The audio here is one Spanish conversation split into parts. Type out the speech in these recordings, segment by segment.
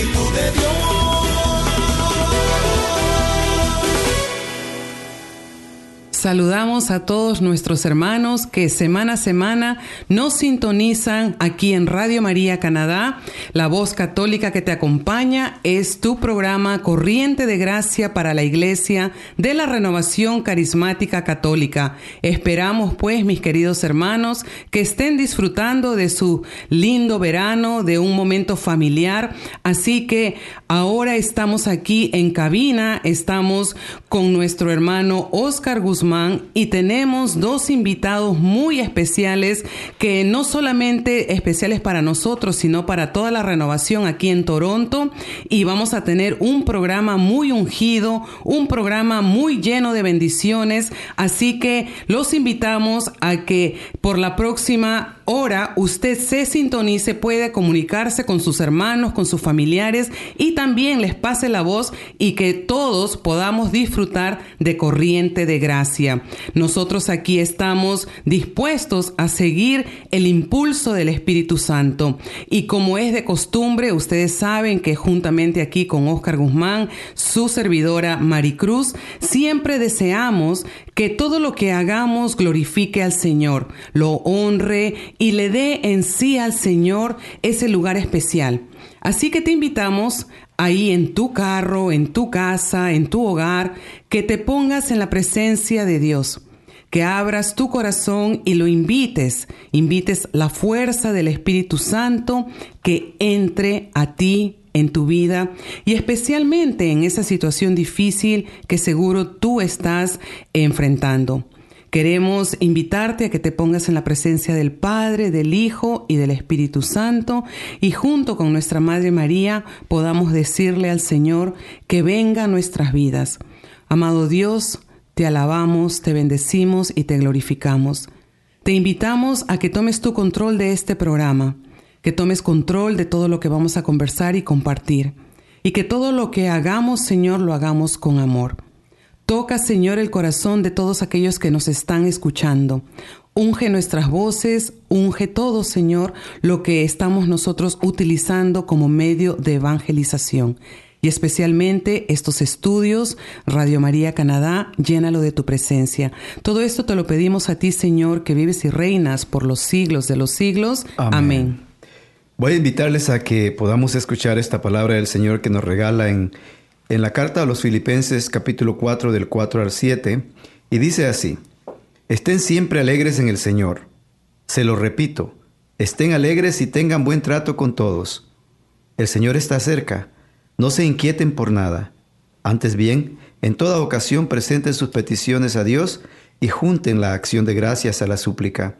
Espíritu de Dios. Saludamos a todos nuestros hermanos que semana a semana nos sintonizan aquí en Radio María Canadá. La voz católica que te acompaña es tu programa Corriente de Gracia para la Iglesia de la Renovación Carismática Católica. Esperamos pues, mis queridos hermanos, que estén disfrutando de su lindo verano, de un momento familiar. Así que ahora estamos aquí en cabina, estamos con nuestro hermano Oscar Guzmán y tenemos dos invitados muy especiales que no solamente especiales para nosotros, sino para toda la renovación aquí en Toronto. Y vamos a tener un programa muy ungido, un programa muy lleno de bendiciones. Así que los invitamos a que por la próxima hora usted se sintonice, puede comunicarse con sus hermanos, con sus familiares y también les pase la voz y que todos podamos disfrutar de corriente de gracia. Nosotros aquí estamos dispuestos a seguir el impulso del Espíritu Santo y como es de costumbre, ustedes saben que juntamente aquí con Oscar Guzmán, su servidora Maricruz, siempre deseamos que todo lo que hagamos glorifique al Señor, lo honre y le dé en sí al Señor ese lugar especial. Así que te invitamos ahí en tu carro, en tu casa, en tu hogar, que te pongas en la presencia de Dios, que abras tu corazón y lo invites, invites la fuerza del Espíritu Santo que entre a ti en tu vida y especialmente en esa situación difícil que seguro tú estás enfrentando. Queremos invitarte a que te pongas en la presencia del Padre, del Hijo y del Espíritu Santo y junto con nuestra Madre María podamos decirle al Señor que venga a nuestras vidas. Amado Dios, te alabamos, te bendecimos y te glorificamos. Te invitamos a que tomes tu control de este programa, que tomes control de todo lo que vamos a conversar y compartir, y que todo lo que hagamos, Señor, lo hagamos con amor. Toca, Señor, el corazón de todos aquellos que nos están escuchando. Unge nuestras voces, unge todo, Señor, lo que estamos nosotros utilizando como medio de evangelización. Y especialmente estos estudios, Radio María Canadá, llénalo de tu presencia. Todo esto te lo pedimos a ti, Señor, que vives y reinas por los siglos de los siglos. Amén. Amén. Voy a invitarles a que podamos escuchar esta palabra del Señor que nos regala en en la carta a los Filipenses capítulo 4 del 4 al 7 y dice así, estén siempre alegres en el Señor. Se lo repito, estén alegres y tengan buen trato con todos. El Señor está cerca, no se inquieten por nada. Antes bien, en toda ocasión presenten sus peticiones a Dios y junten la acción de gracias a la súplica.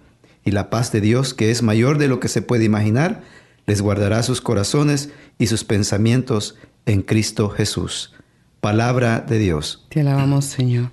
Y la paz de Dios, que es mayor de lo que se puede imaginar, les guardará sus corazones y sus pensamientos en Cristo Jesús. Palabra de Dios. Te alabamos, Señor.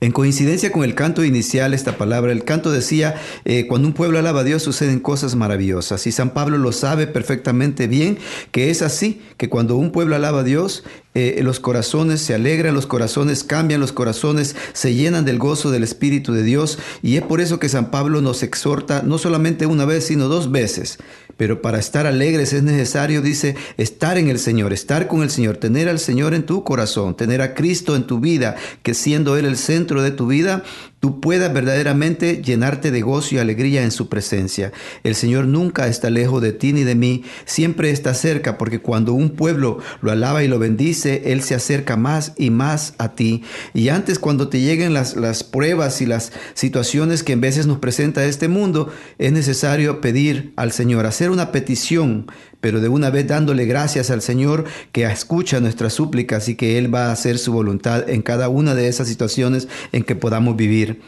En coincidencia con el canto inicial, esta palabra, el canto decía, eh, cuando un pueblo alaba a Dios suceden cosas maravillosas. Y San Pablo lo sabe perfectamente bien, que es así, que cuando un pueblo alaba a Dios, eh, los corazones se alegran, los corazones cambian, los corazones se llenan del gozo del Espíritu de Dios. Y es por eso que San Pablo nos exhorta no solamente una vez, sino dos veces. Pero para estar alegres es necesario, dice, estar en el Señor, estar con el Señor, tener al Señor en tu corazón, tener a Cristo en tu vida, que siendo Él el centro de tu vida, tú puedas verdaderamente llenarte de gozo y alegría en su presencia. El Señor nunca está lejos de ti ni de mí, siempre está cerca, porque cuando un pueblo lo alaba y lo bendice, Él se acerca más y más a ti. Y antes cuando te lleguen las, las pruebas y las situaciones que en veces nos presenta este mundo, es necesario pedir al Señor, hacer una petición pero de una vez dándole gracias al Señor que escucha nuestras súplicas y que Él va a hacer su voluntad en cada una de esas situaciones en que podamos vivir.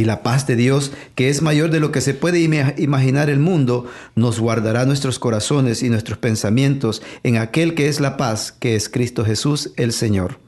Y la paz de Dios, que es mayor de lo que se puede imaginar el mundo, nos guardará nuestros corazones y nuestros pensamientos en aquel que es la paz, que es Cristo Jesús el Señor.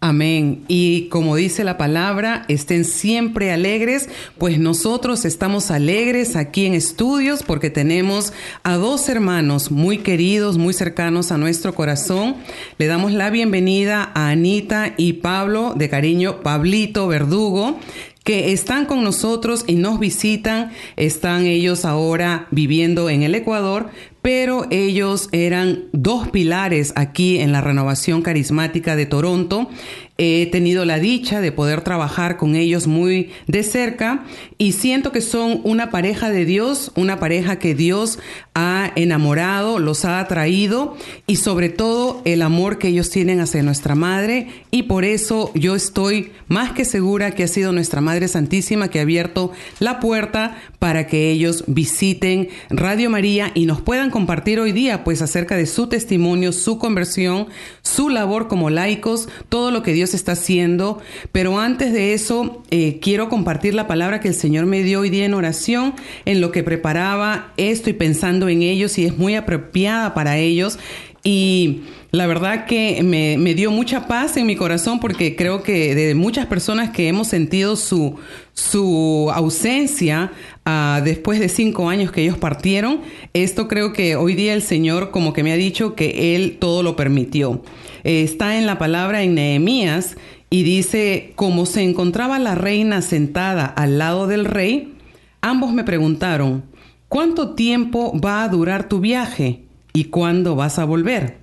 Amén. Y como dice la palabra, estén siempre alegres, pues nosotros estamos alegres aquí en estudios porque tenemos a dos hermanos muy queridos, muy cercanos a nuestro corazón. Le damos la bienvenida a Anita y Pablo, de cariño Pablito Verdugo que están con nosotros y nos visitan. Están ellos ahora viviendo en el Ecuador, pero ellos eran dos pilares aquí en la renovación carismática de Toronto. He tenido la dicha de poder trabajar con ellos muy de cerca y siento que son una pareja de Dios, una pareja que Dios ha enamorado, los ha atraído y sobre todo el amor que ellos tienen hacia nuestra Madre y por eso yo estoy más que segura que ha sido nuestra Madre Santísima que ha abierto la puerta para que ellos visiten Radio María y nos puedan compartir hoy día pues acerca de su testimonio, su conversión, su labor como laicos, todo lo que Dios está haciendo. Pero antes de eso, eh, quiero compartir la palabra que el Señor me dio hoy día en oración, en lo que preparaba esto y pensando en ellos y es muy apropiada para ellos. Y la verdad que me, dio mucha paz en mi corazón porque creo que de muchas personas que hemos sentido su, su ausencia ah, después de cinco años que ellos partieron, esto creo que hoy día el Señor como que me ha dicho que Él todo lo permitió. Está en la palabra en Nehemías y dice, como se encontraba la reina sentada al lado del rey, ambos me preguntaron, ¿cuánto tiempo va a durar tu viaje? ¿Y cuándo vas a volver?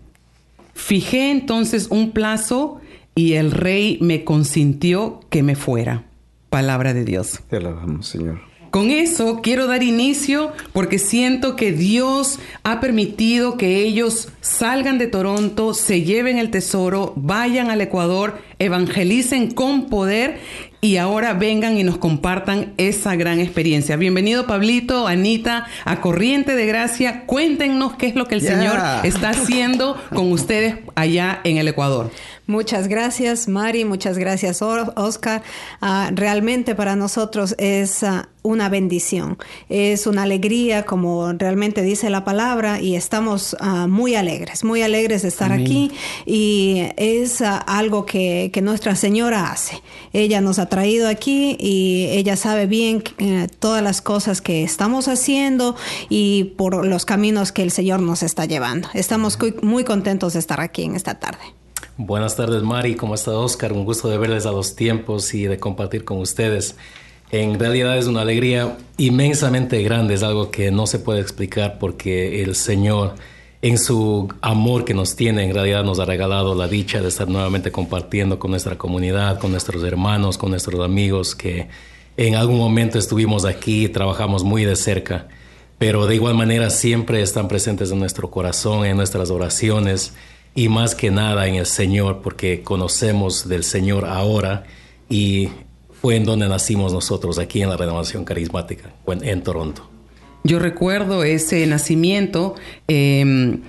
Fijé entonces un plazo y el rey me consintió que me fuera. Palabra de Dios. Te alabamos, Señor. Con eso quiero dar inicio porque siento que Dios ha permitido que ellos salgan de Toronto, se lleven el tesoro, vayan al Ecuador, evangelicen con poder y ahora vengan y nos compartan esa gran experiencia. Bienvenido Pablito, Anita, a Corriente de Gracia. Cuéntenos qué es lo que el Señor está haciendo con ustedes allá en el Ecuador. Muchas gracias, Mari. Muchas gracias, Oscar. Ah, realmente para nosotros es ah, una bendición, es una alegría, como realmente dice la palabra, y estamos ah, muy alegres, muy alegres de estar aquí. Y es algo que, que, Nuestra Señora hace. Ella nos ha traído aquí y ella sabe bien eh, todas las cosas que estamos haciendo y por los caminos que el Señor nos está llevando. Estamos muy contentos de estar aquí en esta tarde. Buenas tardes, Mari. ¿Cómo está Oscar? Un gusto de verles a los tiempos y de compartir con ustedes. En realidad es una alegría inmensamente grande, es algo que no se puede explicar porque el Señor, en su amor que nos tiene, en realidad nos ha regalado la dicha de estar nuevamente compartiendo con nuestra comunidad, con nuestros hermanos, con nuestros amigos que en algún momento estuvimos aquí, trabajamos muy de cerca, pero de igual manera siempre están presentes en nuestro corazón, en nuestras oraciones y más que nada en el Señor, porque conocemos del Señor ahora y fue en donde nacimos nosotros, aquí en la renovación carismática, en, Toronto. Yo recuerdo ese nacimiento. Em,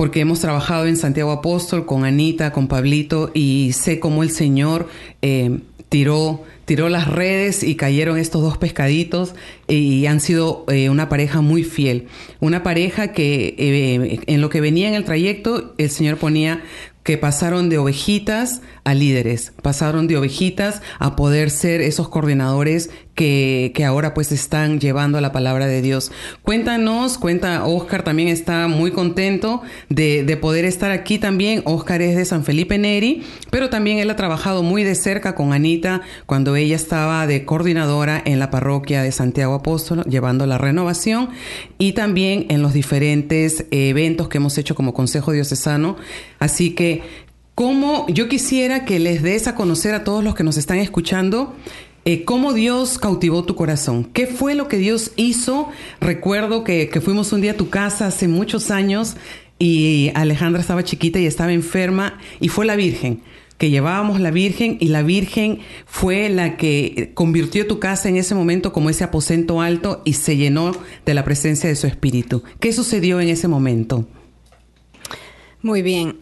porque hemos trabajado en Santiago Apóstol con Anita, con Pablito, y sé cómo el Señor em, tiró tiró las redes y cayeron estos dos pescaditos y han sido eh, una pareja muy fiel. Una pareja que eh, en lo que venía en el trayecto, el Señor ponía que pasaron de ovejitas a líderes, pasaron de ovejitas a poder ser esos coordinadores que, ahora pues están llevando la palabra de Dios. Cuéntanos, cuenta, Oscar también está muy contento de, de, poder estar aquí también. Oscar es de San Felipe Neri, pero también él ha trabajado muy de cerca con Anita cuando ella estaba de coordinadora en la parroquia de Santiago Apóstol, llevando la renovación y también en los diferentes eventos que hemos hecho como Consejo Diocesano. Así que cómo yo quisiera que les des a conocer a todos los que nos están escuchando eh, cómo Dios cautivó tu corazón. ¿Qué fue lo que Dios hizo? Recuerdo que, que fuimos un día a tu casa hace muchos años y Alejandra estaba chiquita y estaba enferma y fue la Virgen que llevábamos la Virgen y la Virgen fue la que convirtió tu casa en ese momento como ese aposento alto y se llenó de la presencia de su espíritu. ¿Qué sucedió en ese momento? Muy bien.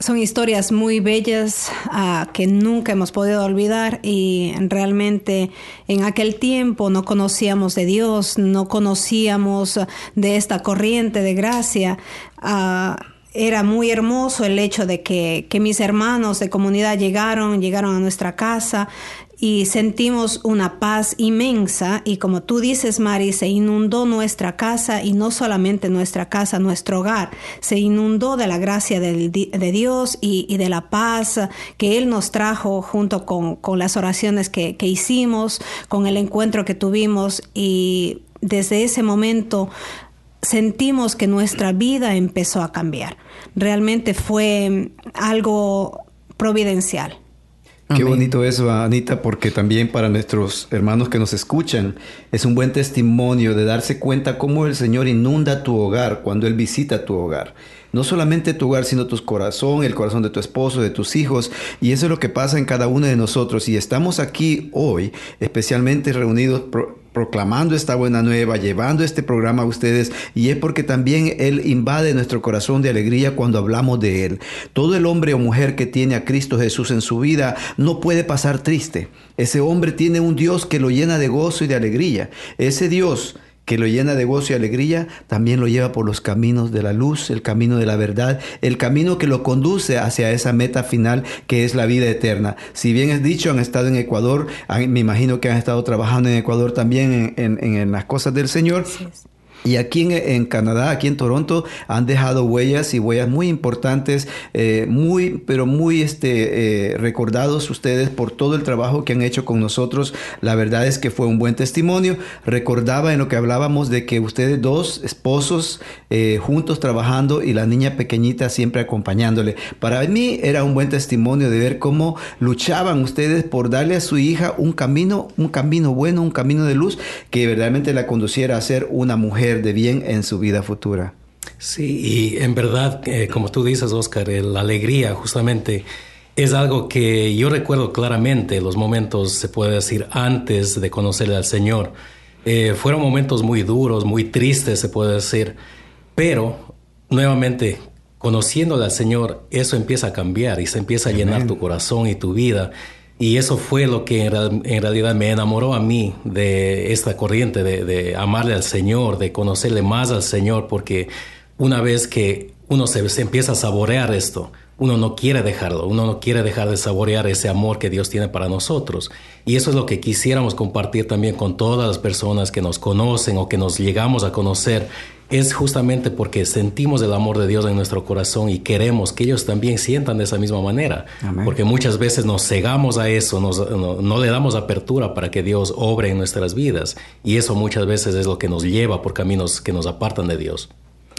Son historias muy bellas ah, que nunca hemos podido olvidar y realmente en aquel tiempo no conocíamos de Dios, no conocíamos de esta corriente de gracia. Uh, era muy hermoso el hecho de que, mis hermanos de comunidad llegaron, llegaron a nuestra casa y sentimos una paz inmensa y como tú dices, Mari, se inundó nuestra casa y no solamente nuestra casa, nuestro hogar, se inundó de la gracia de, Dios y, de la paz que Él nos trajo junto con, las oraciones que, que hicimos, con el encuentro que tuvimos y desde ese momento sentimos que nuestra vida empezó a cambiar. Realmente fue algo providencial. Qué bonito eso, Anita, porque también para nuestros hermanos que nos escuchan es un buen testimonio de darse cuenta cómo el Señor inunda tu hogar cuando Él visita tu hogar no solamente tu hogar, sino tu corazón, el corazón de tu esposo, de tus hijos. Y eso es lo que pasa en cada uno de nosotros. Y estamos aquí hoy, especialmente reunidos proclamando esta buena nueva, llevando este programa a ustedes, y es porque también Él invade nuestro corazón de alegría cuando hablamos de Él. Todo el hombre o mujer que tiene a Cristo Jesús en su vida no puede pasar triste. Ese hombre tiene un Dios que lo llena de gozo y de alegría. Ese Dios que lo llena de gozo y alegría, también lo lleva por los caminos de la luz, el camino de la verdad, el camino que lo conduce hacia esa meta final que es la vida eterna. Si bien es dicho, han estado en Ecuador, me imagino que han estado trabajando en Ecuador también en, las cosas del Señor. Y aquí en, Canadá, aquí en Toronto, han dejado huellas y huellas muy importantes, eh, muy, pero muy este, eh, recordados ustedes por todo el trabajo que han hecho con nosotros. La verdad es que fue un buen testimonio. Recordaba en lo que hablábamos de que ustedes dos esposos eh, juntos trabajando y la niña pequeñita siempre acompañándole. Para mí era un buen testimonio de ver cómo luchaban ustedes por darle a su hija un camino, un camino bueno, un camino de luz que verdaderamente la conduciera a ser una mujer de bien en su vida futura. Sí, y en verdad, eh, como tú dices, Oscar, la alegría justamente es algo que yo recuerdo claramente, los momentos, se puede decir, antes de conocerle al Señor. Eh, fueron momentos muy duros, muy tristes, se puede decir, pero nuevamente, conociéndole al Señor, eso empieza a cambiar y se empieza a llenar tu corazón y tu vida. Y eso fue lo que en, realidad me enamoró a mí de esta corriente, de, amarle al Señor, de conocerle más al Señor, porque una vez que uno se, empieza a saborear esto, uno no quiere dejarlo, uno no quiere dejar de saborear ese amor que Dios tiene para nosotros. Y eso es lo que quisiéramos compartir también con todas las personas que nos conocen o que nos llegamos a conocer es justamente porque sentimos el amor de Dios en nuestro corazón y queremos que ellos también sientan de esa misma manera. Porque muchas veces nos cegamos a eso, no, no, le damos apertura para que Dios obre en nuestras vidas. Y eso muchas veces es lo que nos lleva por caminos que nos apartan de Dios.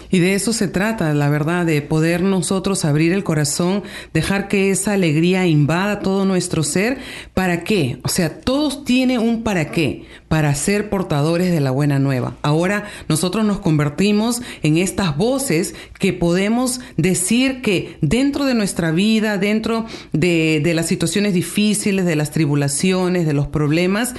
Y de eso se trata, la verdad, de poder nosotros abrir el corazón, dejar que esa alegría invada todo nuestro ser. ¿Para qué? O sea, todos tienen un para qué, para ser portadores de la buena nueva. Ahora nosotros nos convertimos en estas voces que podemos decir que dentro de nuestra vida, dentro de, de las situaciones difíciles, de las tribulaciones, de los problemas,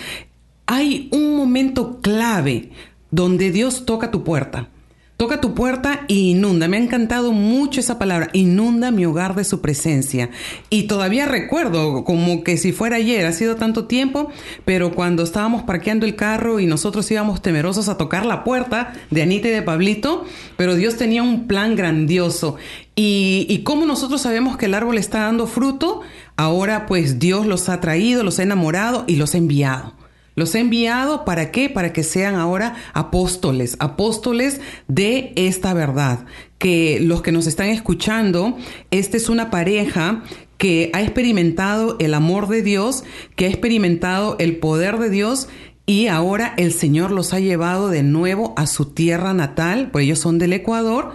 hay un momento clave donde Dios toca tu puerta Toca tu puerta e inunda. Me ha encantado mucho esa palabra. Inunda mi hogar de su presencia. Y todavía recuerdo como que si fuera ayer, ha sido tanto tiempo, pero cuando estábamos parqueando el carro y nosotros íbamos temerosos a tocar la puerta de Anita y de Pablito, pero Dios tenía un plan grandioso. Y, y como nosotros sabemos que el árbol está dando fruto, ahora pues Dios los ha traído, los ha enamorado y los ha enviado. Los he enviado para qué? Para que sean ahora apóstoles, apóstoles de esta verdad. Que los que nos están escuchando, esta es una pareja que ha experimentado el amor de Dios, que ha experimentado el poder de Dios y ahora el Señor los ha llevado de nuevo a su tierra natal, pues ellos son del Ecuador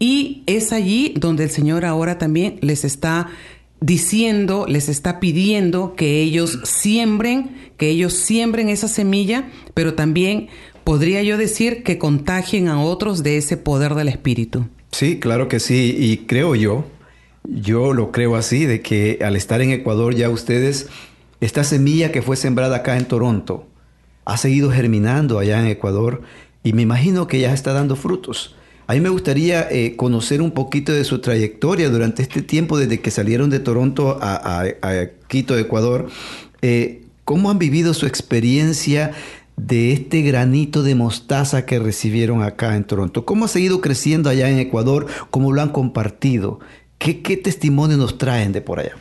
Y es allí donde el Señor ahora también les está diciendo, les está pidiendo que ellos siembren, que ellos siembren esa semilla, pero también podría yo decir que contagien a otros de ese poder del Espíritu. Sí, claro que sí, y creo yo, yo lo creo así, de que al estar en Ecuador ya ustedes, esta semilla que fue sembrada acá en Toronto, ha seguido germinando allá en Ecuador y me imagino que ya está dando frutos. A mí me gustaría eh, conocer un poquito de su trayectoria durante este tiempo desde que salieron de Toronto a, Quito, Ecuador. Eh, ¿Cómo han vivido su experiencia de este granito de mostaza que recibieron acá en Toronto? ¿Cómo ha seguido creciendo allá en Ecuador? ¿Cómo lo han compartido? ¿Qué, qué testimonio nos traen de por allá?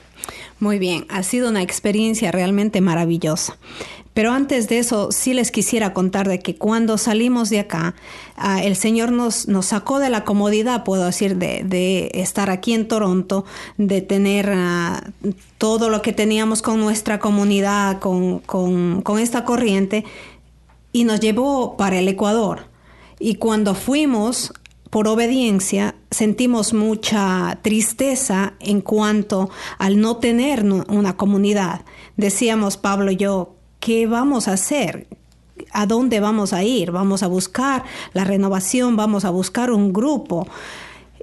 Muy bien, ha sido una experiencia realmente maravillosa. Pero antes de eso, sí les quisiera contar de que cuando salimos de acá, ah, el Señor nos, nos sacó de la comodidad, puedo decir, de, estar aquí en Toronto, de tener ah, todo lo que teníamos con nuestra comunidad, con, con esta corriente, y nos llevó para el Ecuador. Y cuando fuimos, por obediencia, sentimos mucha tristeza en cuanto al no tener una comunidad. Decíamos, Pablo y yo, ¿qué vamos a hacer? ¿A dónde vamos a ir? Vamos a buscar la renovación, vamos a buscar un grupo.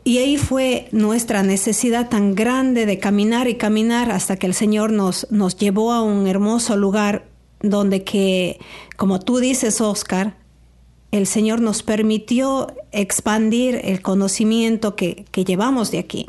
Y ahí fue nuestra necesidad tan grande de caminar y caminar hasta que el Señor nos, nos llevó a un hermoso lugar donde que, como tú dices, Oscar, el Señor nos permitió expandir el conocimiento que, llevamos de aquí.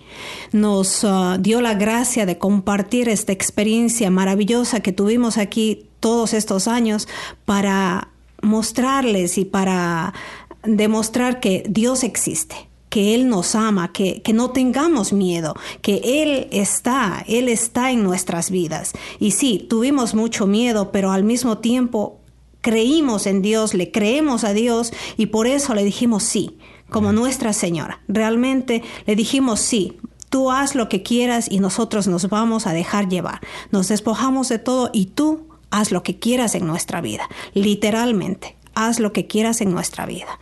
Nos uh, dio la gracia de compartir esta experiencia maravillosa que tuvimos aquí todos estos años para mostrarles y para demostrar que Dios existe que Él nos ama, que, que, no tengamos miedo, que Él está, Él está en nuestras vidas. Y sí, tuvimos mucho miedo, pero al mismo tiempo creímos en Dios, le creemos a Dios y por eso le dijimos sí, como Nuestra Señora. Realmente le dijimos sí, tú haz lo que quieras y nosotros nos vamos a dejar llevar. Nos despojamos de todo y tú haz lo que quieras en nuestra vida, literalmente, haz lo que quieras en nuestra vida.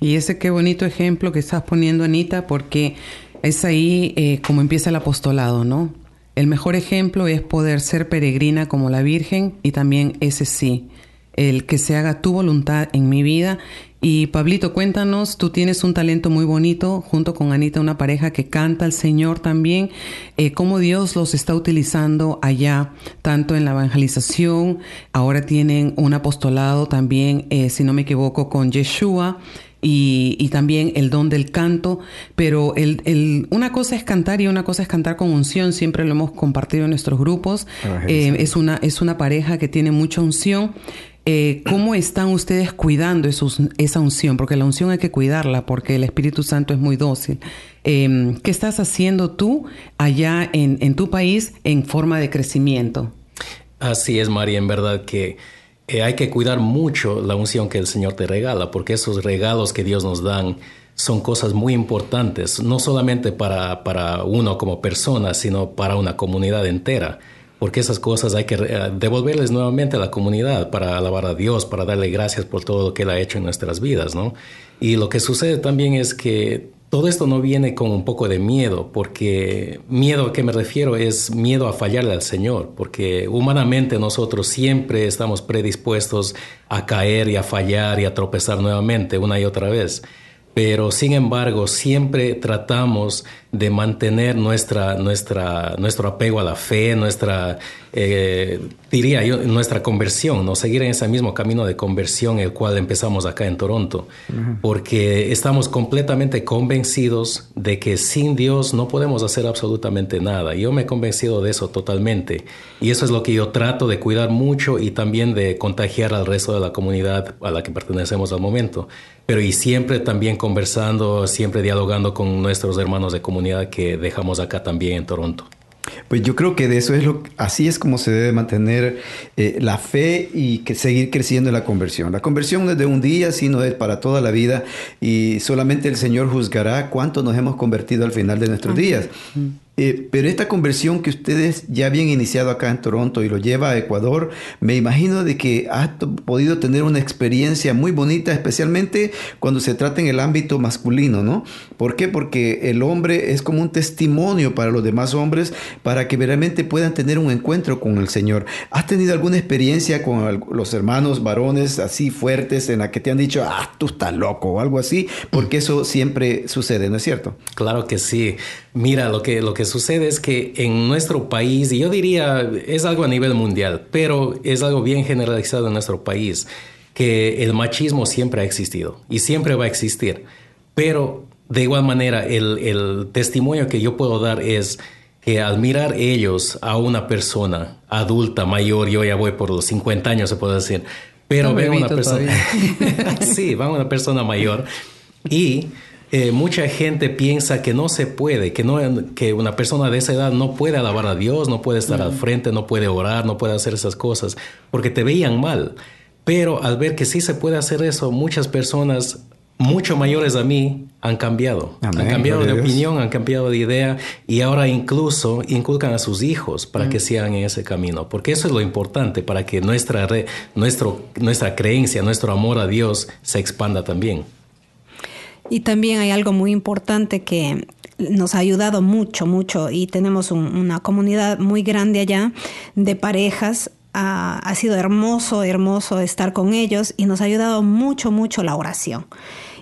Y ese qué bonito ejemplo que estás poniendo, Anita, porque es ahí eh, como empieza el apostolado, ¿no? El mejor ejemplo es poder ser peregrina como la Virgen y también ese sí, el que se haga tu voluntad en mi vida. Y Pablito, cuéntanos, tú tienes un talento muy bonito, junto con Anita, una pareja que canta al Señor también, eh, cómo Dios los está utilizando allá, tanto en la evangelización, ahora tienen un apostolado también, eh, si no me equivoco, con Yeshua. Y, también el don del canto, pero el, una cosa es cantar y una cosa es cantar con unción, siempre lo hemos compartido en nuestros grupos, eh, es, una, es una pareja que tiene mucha unción eh, ¿cómo están ustedes cuidando esa unción? Porque la unción hay que cuidarla porque el Espíritu Santo es muy dócil. Em, ¿Qué estás haciendo tú allá en, tu país en forma de crecimiento? Así es, María, en verdad que eh, hay que cuidar mucho la unción que el Señor te regala, porque esos regalos que Dios nos dan son cosas muy importantes, no solamente para, para uno como persona, sino para una comunidad entera porque esas cosas hay que eh, devolverles nuevamente a la comunidad para alabar a Dios, para darle gracias por todo lo que Él ha hecho en nuestras vidas, ¿no? Y lo que sucede también es que todo esto no viene con un poco de miedo, porque miedo a qué me refiero es miedo a fallarle al Señor, porque humanamente nosotros siempre estamos predispuestos a caer y a fallar y a tropezar nuevamente una y otra vez pero sin embargo siempre tratamos de mantener nuestra, nuestra, nuestro apego a la fe, nuestra, eh, diría yo, nuestra conversión, ¿no? seguir en ese mismo camino de conversión el cual empezamos acá en Toronto, porque estamos completamente convencidos de que sin Dios no podemos hacer absolutamente nada. Yo me he convencido de eso totalmente y eso es lo que yo trato de cuidar mucho y también de contagiar al resto de la comunidad a la que pertenecemos al momento pero y siempre también conversando, siempre dialogando con nuestros hermanos de comunidad que dejamos acá también en Toronto. Pues yo creo que de eso es lo así es como se debe mantener eh, la fe y que seguir creciendo en la conversión. La conversión no es de un día, sino es para toda la vida y solamente el Señor juzgará cuánto nos hemos convertido al final de nuestros días. Eh, pero esta conversión que ustedes ya habían iniciado acá en Toronto y lo lleva a Ecuador, me imagino de que ha podido tener una experiencia muy bonita, especialmente cuando se trata en el ámbito masculino, ¿no? ¿Por qué? Porque el hombre es como un testimonio para los demás hombres para que realmente puedan tener un encuentro con el Señor. ¿Has tenido alguna experiencia con los hermanos varones así fuertes en la que te han dicho, ah, tú estás loco o algo así? Porque eso siempre sucede, ¿no es cierto? Claro que sí. Mira, lo que, lo que sucede es que en nuestro país, y yo diría, es algo a nivel mundial, pero es algo bien generalizado en nuestro país, que el machismo siempre ha existido y siempre va a existir. Pero de igual manera, el, el testimonio que yo puedo dar es que al mirar ellos a una persona adulta, mayor, yo ya voy por los 50 años, se puede decir, pero veo una persona, sí, va una persona mayor y eh, mucha gente piensa que no se puede, que, no, que una persona de esa edad no puede alabar a Dios, no puede estar al frente, no puede orar, no puede hacer esas cosas, porque te veían mal. Pero al ver que sí se puede hacer eso, muchas personas mucho mayores a mí han cambiado. han cambiado de opinión, han cambiado de idea y ahora incluso inculcan a sus hijos para que sigan en ese camino. Porque eso es lo importante para que nuestra, nuestro, nuestra creencia, nuestro amor a Dios se expanda también. Y también hay algo muy importante que nos ha ayudado mucho, mucho y tenemos una comunidad muy grande allá de parejas. ha sido hermoso, hermoso estar con ellos y nos ha ayudado mucho, mucho la oración.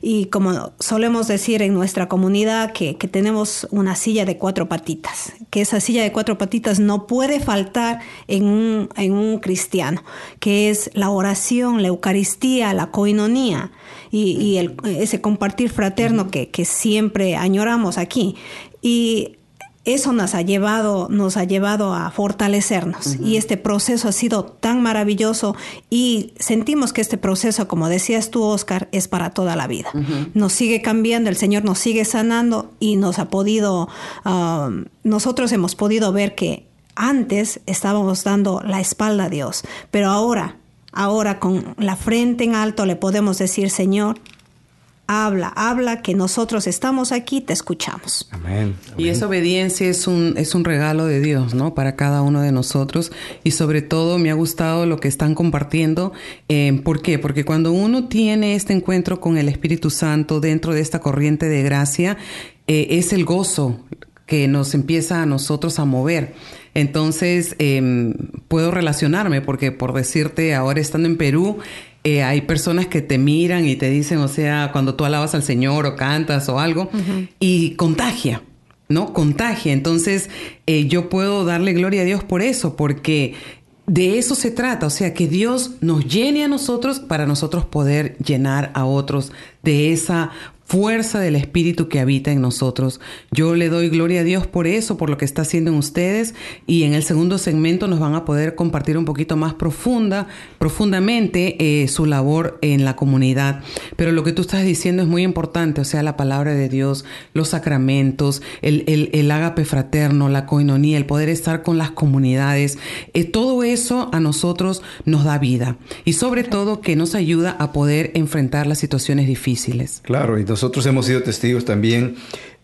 Y como solemos decir en nuestra comunidad que, que, tenemos una silla de cuatro patitas, que esa silla de cuatro patitas no puede faltar en un, en un cristiano, que es la oración, la Eucaristía, la coinonía y, el, ese compartir fraterno que, que siempre añoramos aquí. Y eso nos ha llevado, nos ha llevado a fortalecernos. Y este proceso ha sido tan maravilloso y sentimos que este proceso, como decías tú, Oscar, es para toda la vida. Nos sigue cambiando, el Señor nos sigue sanando y nos ha podido, um, nosotros hemos podido ver que antes estábamos dando la espalda a Dios, pero ahora Ahora con la frente en alto le podemos decir, Señor, habla, habla, que nosotros estamos aquí, te escuchamos. Amén. Y esa obediencia es un, es un regalo de Dios, ¿no? Para cada uno de nosotros. Y sobre todo me ha gustado lo que están compartiendo. Eh, ¿Por qué? Porque cuando uno tiene este encuentro con el Espíritu Santo dentro de esta corriente de gracia, eh, es el gozo que nos empieza a nosotros a mover. Entonces, em, puedo relacionarme porque por decirte, ahora estando en Perú, eh, hay personas que te miran y te dicen, o sea, cuando tú alabas al Señor o cantas o algo, y contagia, ¿no? Contagia. Entonces, eh, yo puedo darle gloria a Dios por eso, porque de eso se trata, o sea, que Dios nos llene a nosotros para nosotros poder llenar a otros de esa fuerza del Espíritu que habita en nosotros. Yo le doy gloria a Dios por eso, por lo que está haciendo en ustedes y en el segundo segmento nos van a poder compartir un poquito más profunda, profundamente eh, su labor en la comunidad. Pero lo que tú estás diciendo es muy importante, o sea, la palabra de Dios, los sacramentos, el, el, el ágape fraterno, la coinonía, el poder estar con las comunidades, eh, todo eso a nosotros nos da vida y sobre todo que nos ayuda a poder enfrentar las situaciones difíciles. Claro, y nosotros hemos sido testigos también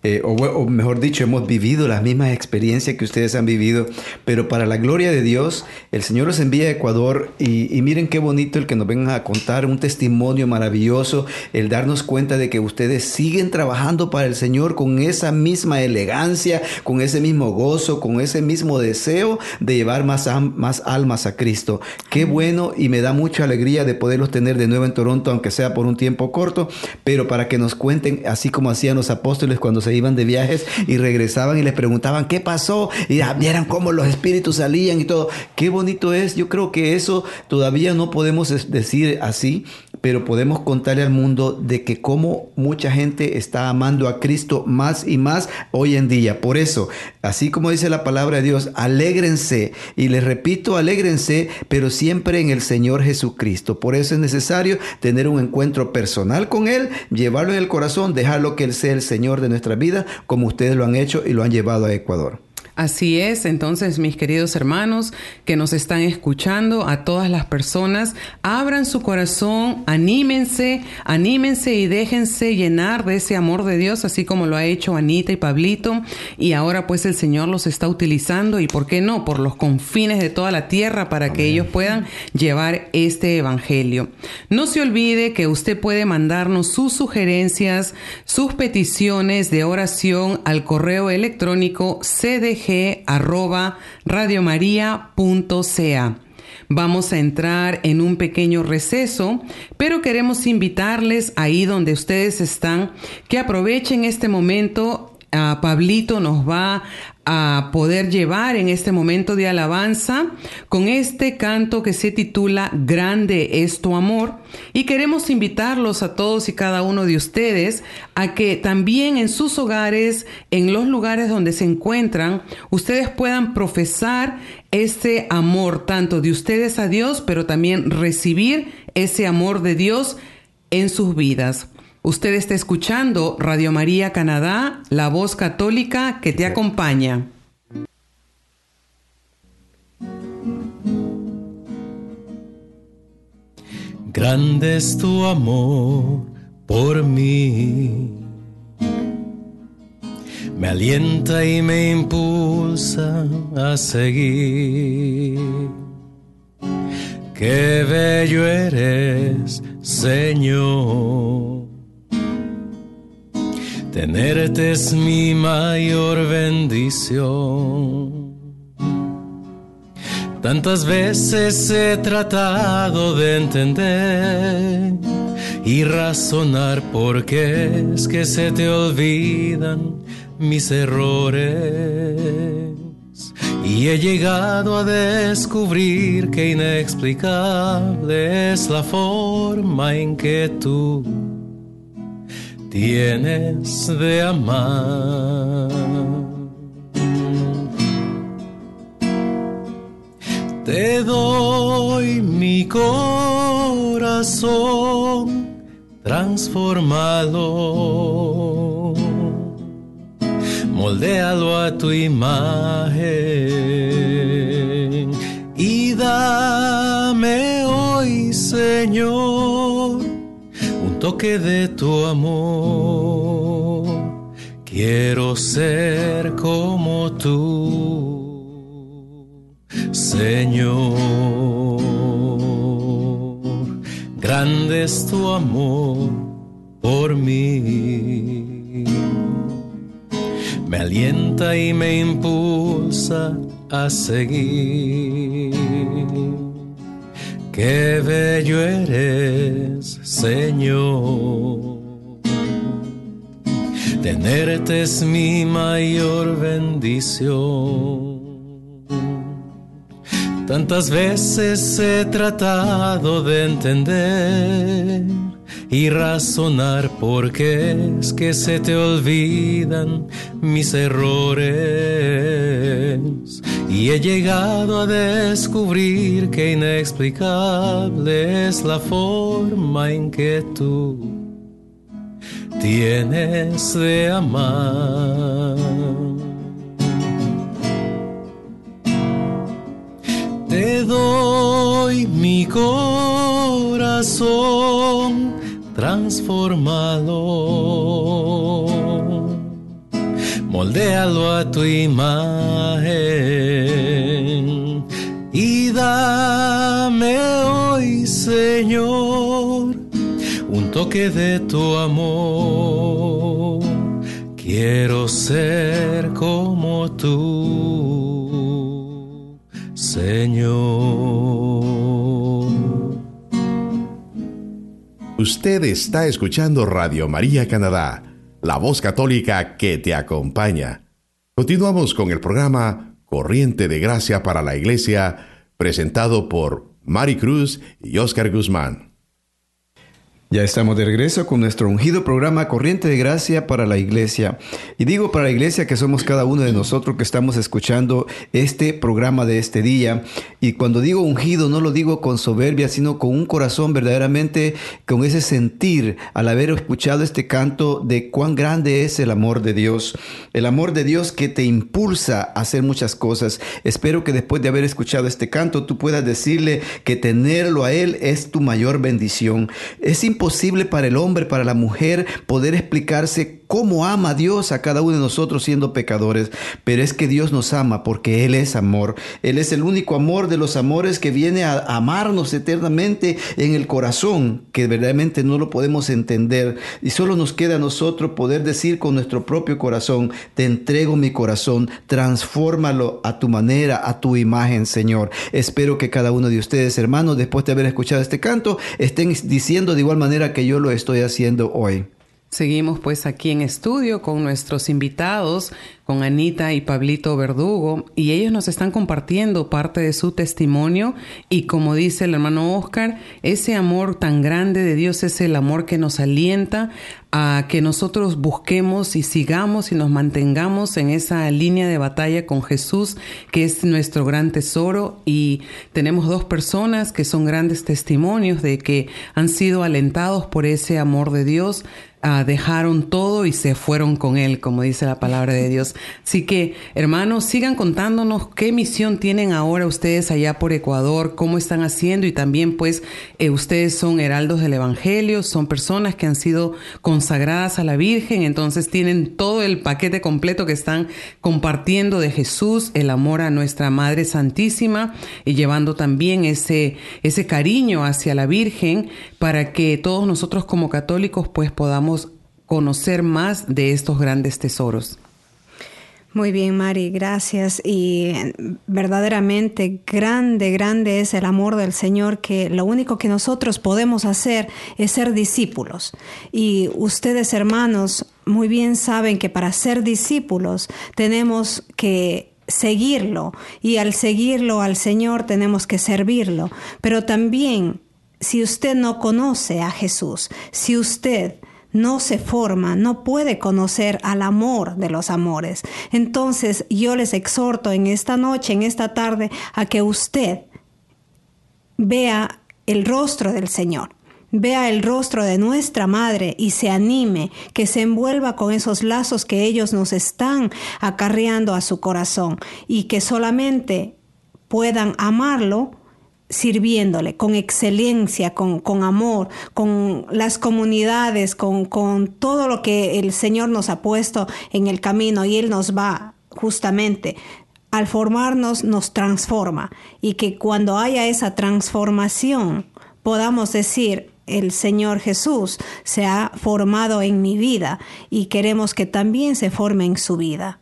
eh, o, mejor dicho, hemos vivido las mismas experiencias que ustedes han vivido, pero para la gloria de Dios, el Señor los envía a Ecuador y, miren qué bonito el que nos vengan a contar un testimonio maravilloso, el darnos cuenta de que ustedes siguen trabajando para el Señor con esa misma elegancia, con ese mismo gozo, con ese mismo deseo de llevar más, más almas a Cristo. Qué bueno y me da mucha alegría de poderlos tener de nuevo en Toronto, aunque sea por un tiempo corto, pero para que nos cuenten, así como hacían los apóstoles cuando se iban de viajes y regresaban y les preguntaban qué pasó y vieran cómo los espíritus salían y todo. Qué bonito es. Yo creo que eso todavía no podemos decir así, pero podemos contarle al mundo de que como mucha gente está amando a Cristo más y más hoy en día. Por eso, así como dice la palabra de Dios, alégrense. Y les repito, alégrense, pero siempre en el Señor Jesucristo. Por eso es necesario tener un encuentro personal con Él, llevarlo en el corazón, dejarlo que Él sea el Señor de nuestra vida, como ustedes lo han hecho y lo han llevado a Ecuador. Así es, entonces mis queridos hermanos que nos están escuchando, a todas las personas, abran su corazón, anímense, anímense y déjense llenar de ese amor de Dios, así como lo ha hecho Anita y Pablito. Y ahora pues el Señor los está utilizando y, ¿por qué no?, por los confines de toda la tierra para que ellos puedan llevar este Evangelio. No se olvide que usted puede mandarnos sus sugerencias, sus peticiones de oración al correo electrónico cdg radiomaria.ca. Vamos a entrar en un pequeño receso, pero queremos invitarles ahí donde ustedes están que aprovechen este momento. A Pablito nos va a poder llevar en este momento de alabanza con este canto que se titula Grande es tu amor y queremos invitarlos a todos y cada uno de ustedes a que también en sus hogares, en los lugares donde se encuentran, ustedes puedan profesar este amor tanto de ustedes a Dios, pero también recibir ese amor de Dios en sus vidas. Usted está escuchando Radio María Canadá, la voz católica que te acompaña. Grande es tu amor por mí. Me alienta y me impulsa a seguir. Qué bello eres, Señor Tenerte es mi mayor bendición. Tantas veces he tratado de entender y razonar por qué es que se te olvidan mis errores. Y he llegado a descubrir que inexplicable es la forma en que tú tienes de amar. Te doy mi corazón transformado, moldéalo a tu imagen y dame hoy, Señor toque de tu amor. Quiero ser como tú, Señor. Grande es tu amor por mí. Me alienta y me impulsa a seguir Qué bello eres, Señor. Tenerte es mi mayor bendición. Tantas veces he tratado de entender y razonar por qué es que se te olvidan mis errores. Y he llegado a descubrir que inexplicable es la forma en que tú tienes de amar. Te doy mi corazón transformado. Moldéalo a tu imagen y dame hoy, Señor, un toque de tu amor. Quiero ser como tú, Señor. Usted está escuchando Radio María Canadá, la voz católica que te acompaña. Continuamos con el programa Corriente de Gracia para la Iglesia, presentado por Mari Cruz y Oscar Guzmán. Ya estamos de regreso con nuestro ungido programa Corriente de Gracia para la Iglesia. Y digo para la Iglesia que somos cada uno de nosotros que estamos escuchando este programa de este día. Y cuando digo ungido no lo digo con soberbia, sino con un corazón verdaderamente, con ese sentir al haber escuchado este canto de cuán grande es el amor de Dios. El amor de Dios que te impulsa a hacer muchas cosas. Espero que después de haber escuchado este canto tú puedas decirle que tenerlo a Él es tu mayor bendición. Es imposible para el hombre, para la mujer, poder explicarse cómo ama Dios a cada uno de nosotros siendo pecadores. Pero es que Dios nos ama porque Él es amor. Él es el único amor de los amores que viene a amarnos eternamente en el corazón, que verdaderamente no lo podemos entender. Y solo nos queda a nosotros poder decir con nuestro propio corazón, te entrego mi corazón, transfórmalo a tu manera, a tu imagen, Señor. Espero que cada uno de ustedes, hermanos, después de haber escuchado este canto, estén diciendo de igual manera que yo lo estoy haciendo hoy. Seguimos pues aquí en estudio con nuestros invitados, con Anita y Pablito Verdugo, y ellos nos están compartiendo parte de su testimonio y como dice el hermano Oscar, ese amor tan grande de Dios es el amor que nos alienta a que nosotros busquemos y sigamos y nos mantengamos en esa línea de batalla con Jesús, que es nuestro gran tesoro. Y tenemos dos personas que son grandes testimonios de que han sido alentados por ese amor de Dios Ah, dejaron todo y se fueron con Él, como dice la palabra de Dios. Así que, hermanos, sigan contándonos qué misión tienen ahora ustedes allá por Ecuador, cómo están haciendo y también pues eh, ustedes son heraldos del Evangelio, son personas que han sido consagradas a la Virgen, entonces tienen todo el paquete completo que están compartiendo de Jesús, el amor a nuestra Madre Santísima y llevando también ese, ese cariño hacia la Virgen para que todos nosotros como católicos pues podamos conocer más de estos grandes tesoros. Muy bien, Mari, gracias. Y verdaderamente grande, grande es el amor del Señor que lo único que nosotros podemos hacer es ser discípulos. Y ustedes, hermanos, muy bien saben que para ser discípulos tenemos que seguirlo y al seguirlo al Señor tenemos que servirlo. Pero también, si usted no conoce a Jesús, si usted no se forma, no puede conocer al amor de los amores. Entonces yo les exhorto en esta noche, en esta tarde, a que usted vea el rostro del Señor. Vea el rostro de nuestra madre y se anime, que se envuelva con esos lazos que ellos nos están acarreando a su corazón y que solamente puedan amarlo sirviéndole con excelencia, con, con amor, con las comunidades, con, con todo lo que el Señor nos ha puesto en el camino y Él nos va justamente al formarnos nos transforma y que cuando haya esa transformación podamos decir el Señor Jesús se ha formado en mi vida y queremos que también se forme en su vida.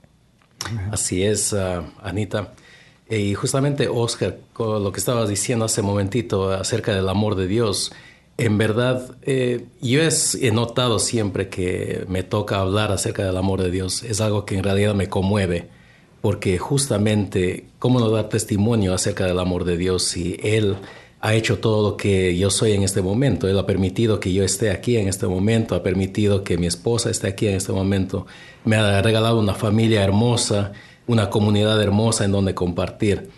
Así es, uh, Anita. Y justamente, Oscar, con lo que estabas diciendo hace momentito acerca del amor de Dios, en verdad, eh, yo he notado siempre que me toca hablar acerca del amor de Dios. Es algo que en realidad me conmueve, porque justamente, ¿cómo no dar testimonio acerca del amor de Dios si Él ha hecho todo lo que yo soy en este momento? Él ha permitido que yo esté aquí en este momento, ha permitido que mi esposa esté aquí en este momento, me ha regalado una familia hermosa una comunidad hermosa en donde compartir.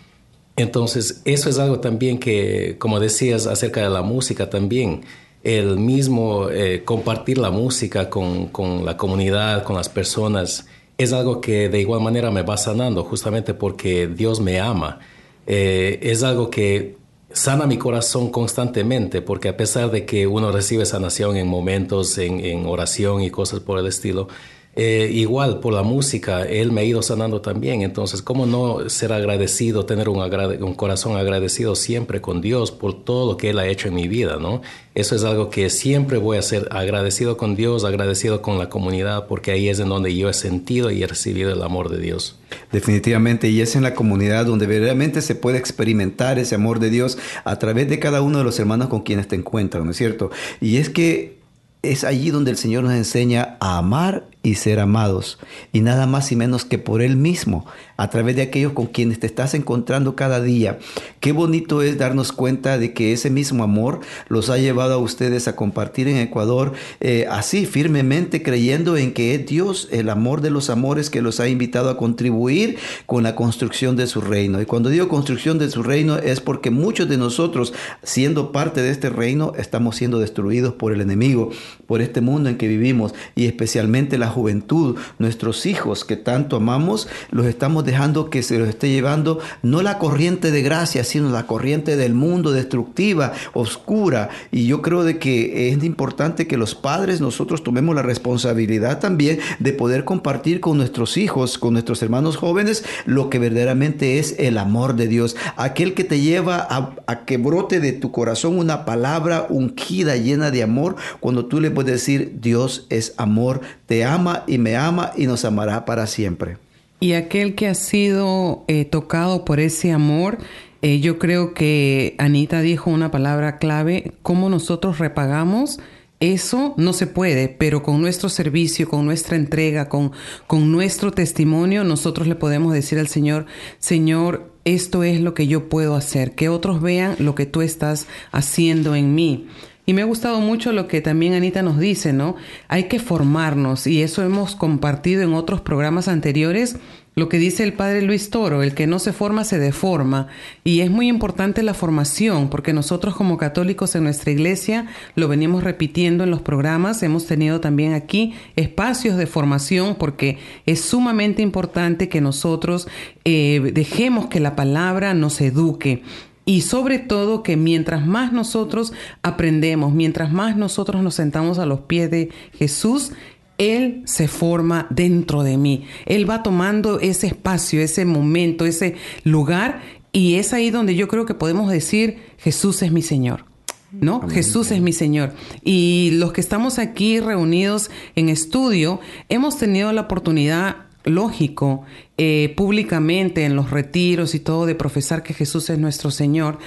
Entonces, eso es algo también que, como decías acerca de la música también, el mismo eh, compartir la música con, con, la comunidad, con las personas, es algo que de igual manera me va sanando, justamente porque Dios me ama. Eh, es algo que sana mi corazón constantemente, porque a pesar de que uno recibe sanación en momentos, en, en oración y cosas por el estilo, eh, igual por la música, Él me ha ido sanando también. Entonces, ¿cómo no ser agradecido, tener un, un, corazón agradecido siempre con Dios por todo lo que Él ha hecho en mi vida? ¿no? Eso es algo que siempre voy a ser agradecido con Dios, agradecido con la comunidad, porque ahí es en donde yo he sentido y he recibido el amor de Dios. Definitivamente, y es en la comunidad donde verdaderamente se puede experimentar ese amor de Dios a través de cada uno de los hermanos con quienes te encuentran, ¿no es cierto? Y es que es allí donde el Señor nos enseña a amar y ser amados, y nada más y menos que por Él mismo, a través de aquellos con quienes te estás encontrando cada día. Qué bonito es darnos cuenta de que ese mismo amor los ha llevado a ustedes a compartir en Ecuador eh, así firmemente creyendo en que es Dios, el amor de los amores que los ha invitado a contribuir con la construcción de su reino. Y cuando digo construcción de su reino es porque muchos de nosotros, siendo parte de este reino, estamos siendo destruidos por el enemigo, por este mundo en que vivimos y especialmente la juventud, nuestros hijos que tanto amamos, los estamos dejando que se los esté llevando no la corriente de gracia, sino la corriente del mundo destructiva, oscura. Y yo creo de que es importante que los padres nosotros tomemos la responsabilidad también de poder compartir con nuestros hijos, con nuestros hermanos jóvenes, lo que verdaderamente es el amor de Dios, aquel que te lleva a, a que brote de tu corazón una palabra ungida, llena de amor, cuando tú le puedes decir, Dios es amor, te ama y me ama y nos amará para siempre. Y aquel que ha sido eh, tocado por ese amor, eh, yo creo que Anita dijo una palabra clave, cómo nosotros repagamos. Eso no se puede, pero con nuestro servicio, con nuestra entrega, con, con nuestro testimonio, nosotros le podemos decir al Señor, Señor, esto es lo que yo puedo hacer, que otros vean lo que tú estás haciendo en mí. Y me ha gustado mucho lo que también Anita nos dice, ¿no? Hay que formarnos y eso hemos compartido en otros programas anteriores. Lo que dice el padre Luis Toro, el que no se forma se deforma. Y es muy importante la formación, porque nosotros como católicos en nuestra iglesia lo venimos repitiendo en los programas. Hemos tenido también aquí espacios de formación, porque es sumamente importante que nosotros eh, dejemos que la palabra nos eduque. Y sobre todo que mientras más nosotros aprendemos, mientras más nosotros nos sentamos a los pies de Jesús, Él se forma dentro de mí. Él va tomando ese espacio, ese momento, ese lugar y es ahí donde yo creo que podemos decir, Jesús es mi Señor. ¿no? Jesús es mi Señor. Y los que estamos aquí reunidos en estudio, hemos tenido la oportunidad lógico eh, públicamente en los retiros y todo de profesar que Jesús es nuestro Señor,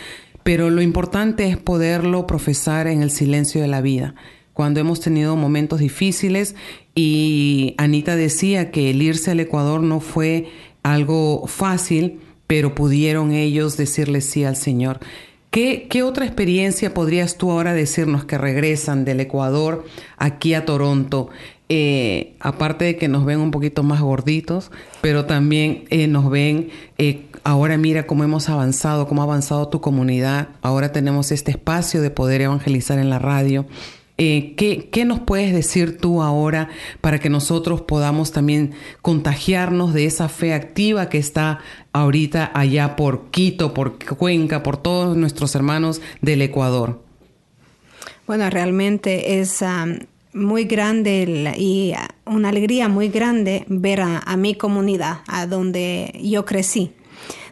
pero lo importante es poderlo profesar en el silencio de la vida. Cuando hemos tenido momentos difíciles y Anita decía que el irse al Ecuador no fue algo fácil, pero pudieron ellos decirle sí al Señor. ¿Qué, ¿Qué, otra experiencia podrías tú ahora decirnos que regresan del Ecuador aquí a Toronto? Eh, aparte de que nos ven un poquito más gorditos, pero también eh, nos ven, eh, ahora mira cómo hemos avanzado, cómo ha avanzado tu comunidad, ahora tenemos este espacio de poder evangelizar en la radio. ¿qué, ¿Qué nos puedes decir tú ahora para que nosotros podamos también contagiarnos de esa fe activa que está ahorita allá por Quito, por Cuenca, por todos nuestros hermanos del Ecuador? Bueno, realmente es muy grande y una alegría muy grande ver a, mi comunidad, a donde yo crecí,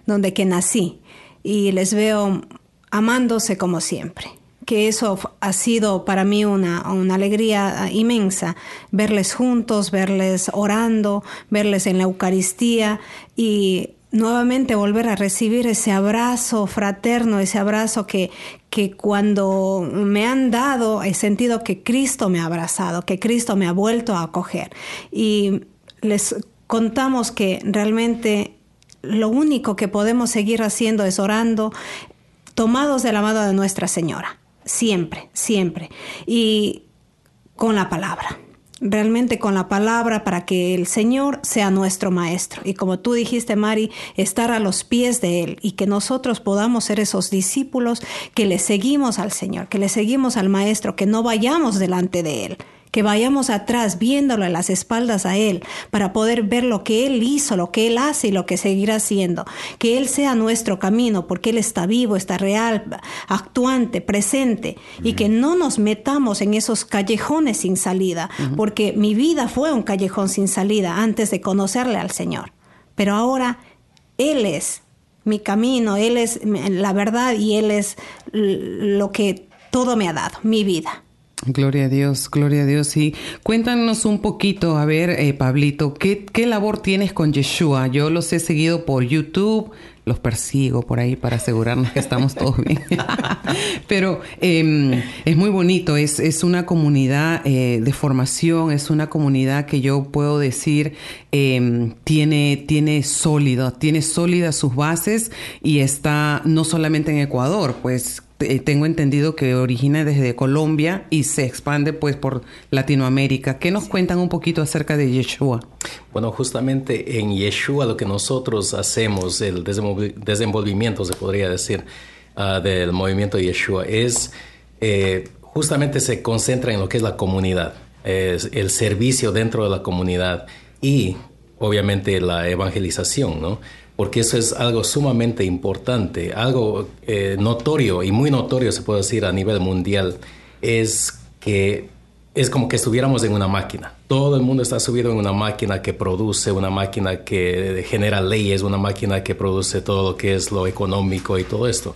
donde que nací, y les veo amándose como siempre que eso ha sido para mí una, una, alegría inmensa, verles juntos, verles orando, verles en la Eucaristía y nuevamente volver a recibir ese abrazo fraterno, ese abrazo que, que cuando me han dado he sentido que Cristo me ha abrazado, que Cristo me ha vuelto a acoger. Y les contamos que realmente lo único que podemos seguir haciendo es orando, tomados de la mano de Nuestra Señora, siempre, siempre, y con la palabra realmente con la palabra para que el Señor sea nuestro maestro. Y como tú dijiste, Mari, estar a los pies de Él y que nosotros podamos ser esos discípulos que le seguimos al Señor, que le seguimos al maestro, que no vayamos delante de Él, que vayamos atrás viéndolo en las espaldas a Él para poder ver lo que Él hizo, lo que Él hace y lo que seguirá haciendo. Que Él sea nuestro camino porque Él está vivo, está real, actuante, presente y que no nos metamos en esos callejones sin salida, porque mi vida fue un callejón sin salida antes de conocerle al Señor. Pero ahora Él es mi camino, Él es la verdad y Él es lo que todo me ha dado, mi vida. Gloria a Dios, gloria a Dios. Y cuéntanos un poquito, a ver, eh, Pablito, ¿qué, ¿qué labor tienes con Yeshua? Yo los he seguido por YouTube, los persigo por ahí para asegurarnos que estamos todos bien. Pero em, es muy bonito, es, es una comunidad eh, de formación, es una comunidad que yo puedo decir em, tiene, tiene sólido, tiene sólidas sus bases y está no solamente en Ecuador, pues eh, tengo entendido que origina desde Colombia y se expande pues por Latinoamérica. ¿Qué nos cuentan un poquito acerca de Yeshua? Bueno, justamente en Yeshua lo que nosotros hacemos, el desenvolvimiento se podría decir ah, del movimiento de Yeshua es eh, justamente se concentra en lo que es la comunidad, es el servicio dentro de la comunidad y obviamente la evangelización, ¿no? Porque eso es algo sumamente importante, algo eh, notorio y muy notorio se puede decir a nivel mundial, es que es como que estuviéramos en una máquina. Todo el mundo está subido en una máquina que produce, una máquina que genera leyes, una máquina que produce todo lo que es lo económico y todo esto.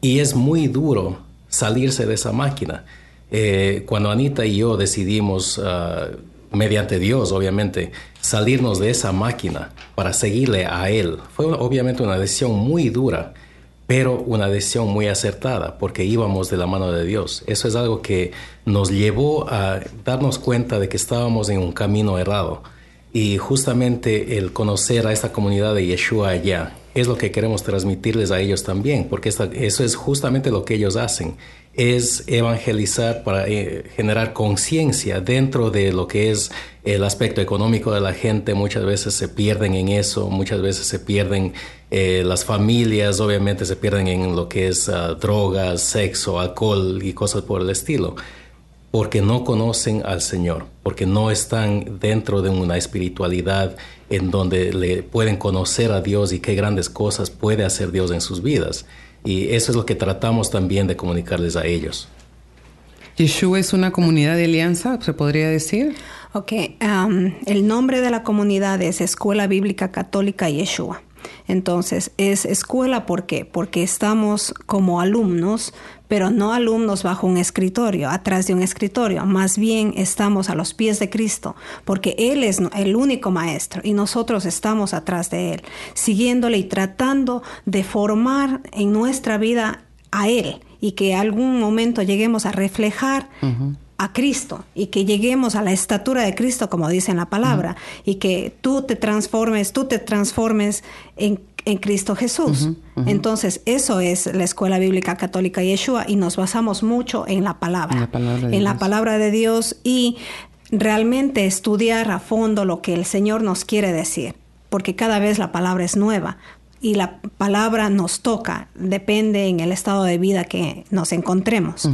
Y es muy duro salirse de esa máquina. Eh, cuando Anita y yo decidimos ah, mediante Dios, obviamente, salirnos de esa máquina para seguirle a Él. Fue obviamente una decisión muy dura, pero una decisión muy acertada, porque íbamos de la mano de Dios. Eso es algo que nos llevó a darnos cuenta de que estábamos en un camino errado. Y justamente el conocer a esta comunidad de Yeshua allá es lo que queremos transmitirles a ellos también, porque eso es justamente lo que ellos hacen es evangelizar para eh, generar conciencia dentro de lo que es el aspecto económico de la gente. Muchas veces se pierden en eso, muchas veces se pierden eh, las familias, obviamente se pierden en lo que es ah, drogas, sexo, alcohol y cosas por el estilo, porque no conocen al Señor, porque no están dentro de una espiritualidad en donde le pueden conocer a Dios y qué grandes cosas puede hacer Dios en sus vidas. Y eso es lo que tratamos también de comunicarles a ellos. Yeshua es una comunidad de alianza, se podría decir. Ok, um, el nombre de la comunidad es Escuela Bíblica Católica Yeshua. Entonces, es escuela, ¿por qué? Porque estamos como alumnos pero no alumnos bajo un escritorio, atrás de un escritorio, más bien estamos a los pies de Cristo, porque Él es el único maestro y nosotros estamos atrás de Él, siguiéndole y tratando de formar en nuestra vida a Él y que algún momento lleguemos a reflejar a Cristo y que lleguemos a la estatura de Cristo, como dice en la palabra, y que tú te transformes, tú te transformes en en Cristo Jesús. Entonces, eso es la Escuela Bíblica Católica Yeshua y nos basamos mucho en la palabra, en la palabra de, Dios. y realmente estudiar a fondo lo que el Señor nos quiere decir, porque cada vez la palabra es nueva y la palabra nos toca, depende en el estado de vida que nos encontremos.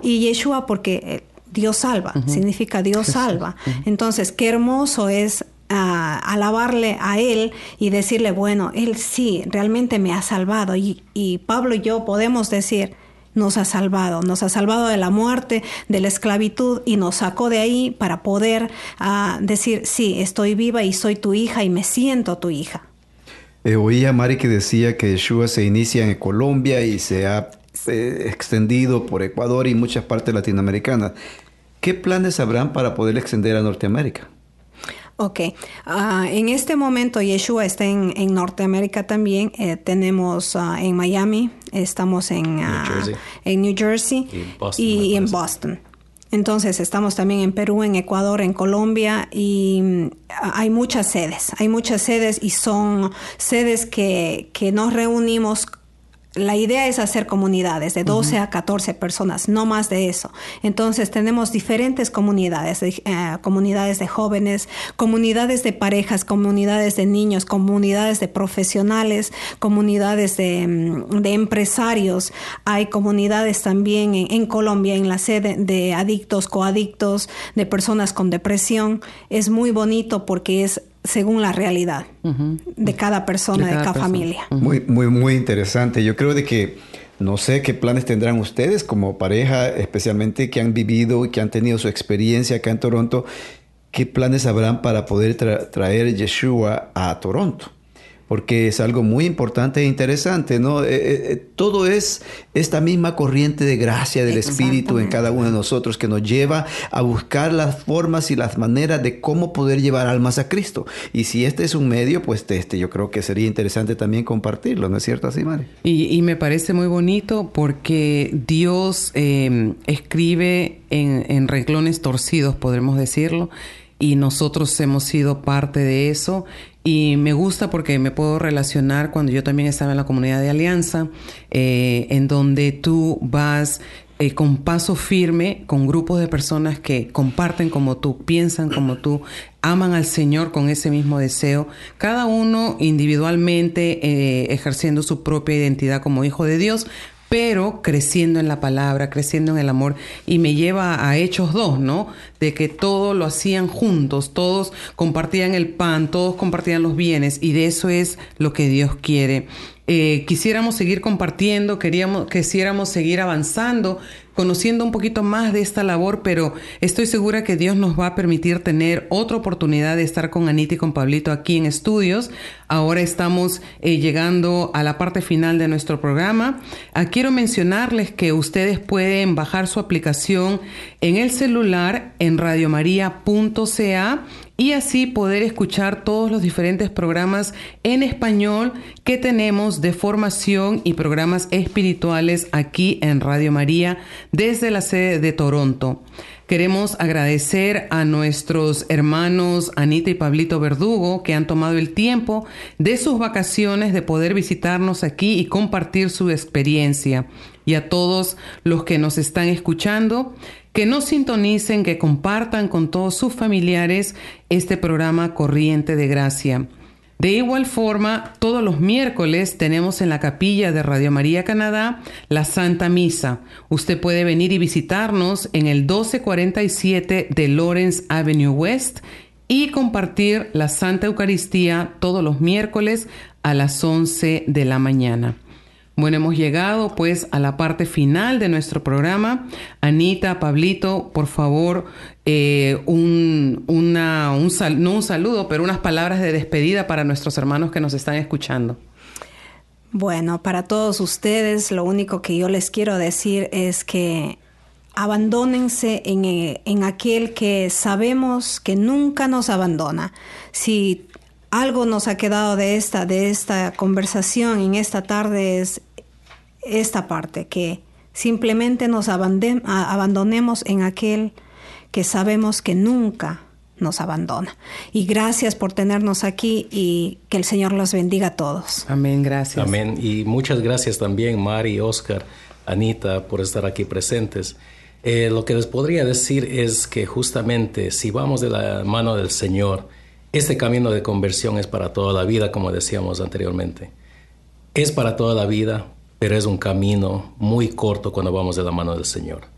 Y Yeshua porque eh, Dios salva, significa Dios salva. Entonces, qué hermoso es a alabarle a Él y decirle, bueno, Él sí, realmente me ha salvado. Y, Pablo y yo podemos decir, nos ha salvado, nos ha salvado de la muerte, de la esclavitud y nos sacó de ahí para poder ah, decir, sí, estoy viva y soy tu hija y me siento tu hija. Eh, oía a Mari que decía que Yeshua se inicia en Colombia y se ha extendido por Ecuador y muchas partes latinoamericanas. ¿Qué planes habrán para poder extender a Norteamérica? Ok, ah, en este momento Yeshua está en, Norteamérica también. Eh, tenemos ah, en Miami, estamos en New ah, Jersey, en New Jersey y, en Boston. Entonces estamos también en Perú, en Ecuador, en Colombia y hay muchas sedes, hay muchas sedes y son sedes que, que nos reunimos la idea es hacer comunidades de 12 a 14 personas, no más de eso. Entonces tenemos diferentes comunidades, eh, comunidades de jóvenes, comunidades de parejas, comunidades de niños, comunidades de profesionales, comunidades de, mm, empresarios. Hay comunidades también en, Colombia, en la sede de adictos, coadictos, de personas con depresión. Es muy bonito porque es según la realidad de cada persona, de cada, familia. Muy, muy, muy interesante. Yo creo de que no sé qué planes tendrán ustedes como pareja, especialmente que han vivido y que han tenido su experiencia acá en Toronto. ¿Qué planes habrán para poder traer Yeshua a Toronto? Porque es algo muy importante e interesante, ¿no? Eh, eh, eh, todo es esta misma corriente de gracia del Espíritu en cada uno de nosotros que nos lleva a buscar las formas y las maneras de cómo poder llevar almas a Cristo. Y si este es un medio, pues este yo creo que sería interesante también compartirlo, ¿no es cierto así, Mari? Y, me parece muy bonito porque Dios escribe en, en renglones torcidos, podremos decirlo, y nosotros hemos sido parte de eso y me gusta porque me puedo relacionar cuando yo también estaba en la comunidad de Alianza, eh, en donde tú vas eh, con paso firme con grupos de personas que comparten como tú, piensan como tú, aman al Señor con ese mismo deseo, cada uno individualmente eh, ejerciendo su propia identidad como hijo de Dios, pero creciendo en la palabra, creciendo en el amor, y me lleva a Hechos 2, ¿no? De que todo lo hacían juntos, todos compartían el pan, todos compartían los bienes, y de eso es lo que Dios quiere. Eh, quisiéramos seguir compartiendo, queríamos, quisiéramos seguir avanzando, conociendo un poquito más de esta labor, pero estoy segura que Dios nos va a permitir tener otra oportunidad de estar con Anita y con Pablito aquí en estudios. Ahora estamos eh, llegando a la parte final de nuestro programa. Ah, quiero mencionarles que ustedes pueden bajar su aplicación en el celular en radiomaria.ca y así poder escuchar todos los diferentes programas en español que tenemos de formación y programas espirituales aquí en Radio María desde la sede de Toronto. Queremos agradecer a nuestros hermanos Anita y Pablito Verdugo que han tomado el tiempo de sus vacaciones de poder visitarnos aquí y compartir su experiencia. Y a todos los que nos están escuchando, que nos sintonicen, que compartan con todos sus familiares este programa Corriente de Gracia. De igual forma, todos los miércoles tenemos en la capilla de Radio María Canadá la Santa Misa. Usted puede venir y visitarnos en el 1247 de Lawrence Avenue West y compartir la Santa Eucaristía todos los miércoles a las 11 de la mañana. Bueno, hemos llegado pues a la parte final de nuestro programa. Anita, Pablito, por favor, eh, un, una, un no un saludo, pero unas palabras de despedida para nuestros hermanos que nos están escuchando. Bueno, para todos ustedes, lo único que yo les quiero decir es que abandónense en, eh, en aquel que sabemos que nunca nos abandona. Si algo nos ha quedado de esta, de esta conversación en esta tarde es esta parte, que simplemente nos abandonemos en aquel que sabemos que nunca nos abandona. Y gracias por tenernos aquí y que el Señor los bendiga a todos. Amén, gracias. Amén. Y muchas gracias también, Mari, Oscar, Anita, por estar aquí presentes. Eh, lo que les podría decir es que justamente si vamos de la mano del Señor, este camino de conversión es para toda la vida, como decíamos anteriormente. Es para toda la vida, pero es un camino muy corto cuando vamos de la mano del Señor.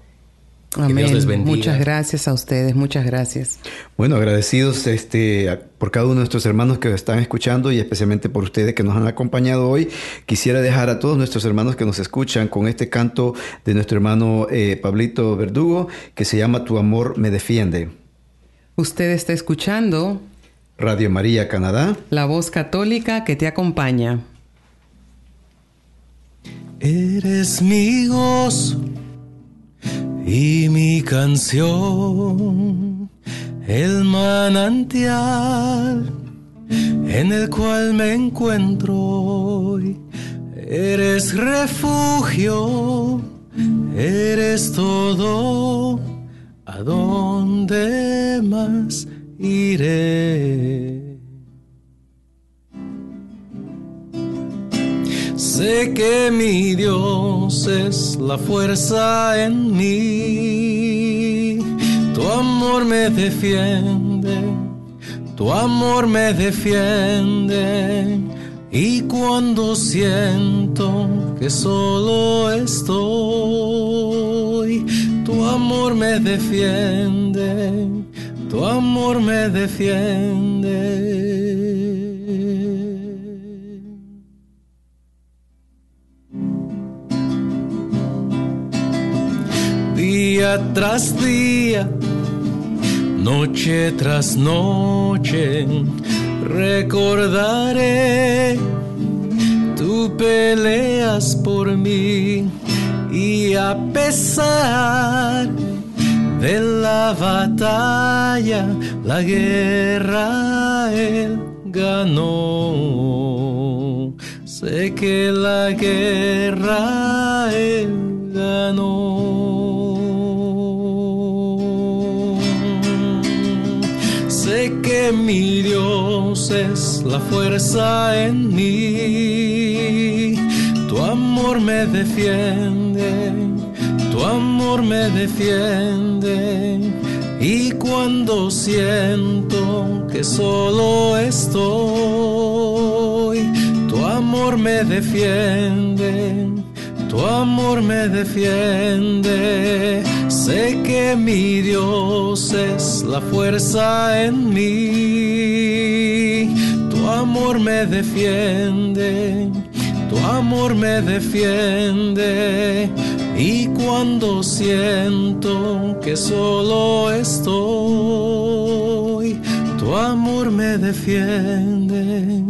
Amén. Muchas gracias a ustedes, muchas gracias. Bueno, agradecidos este, por cada uno de nuestros hermanos que están escuchando y especialmente por ustedes que nos han acompañado hoy. Quisiera dejar a todos nuestros hermanos que nos escuchan con este canto de nuestro hermano eh, Pablito Verdugo que se llama Tu amor me defiende. Usted está escuchando Radio María Canadá, la voz católica que te acompaña. Eres mi gozo y mi canción, el manantial en el cual me encuentro hoy. Eres refugio, eres todo, a dónde más iré. Sé que mi Dios es la fuerza en mí. Tu amor me defiende, tu amor me defiende. Y cuando siento que solo estoy, tu amor me defiende, tu amor me defiende. Día tras día, noche tras noche, Recordaré, tú peleas por mí y a pesar de la batalla, la guerra él ganó. Sé que la guerra él ganó. Mi Dios es la fuerza en mí. Tu amor me defiende, tu amor me defiende. Y cuando siento que solo estoy, tu amor me defiende, tu amor me defiende. Sé que mi Dios es la fuerza en mí. Tu amor me defiende, tu amor me defiende. Y cuando siento que solo estoy, tu amor me defiende,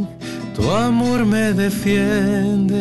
tu amor me defiende.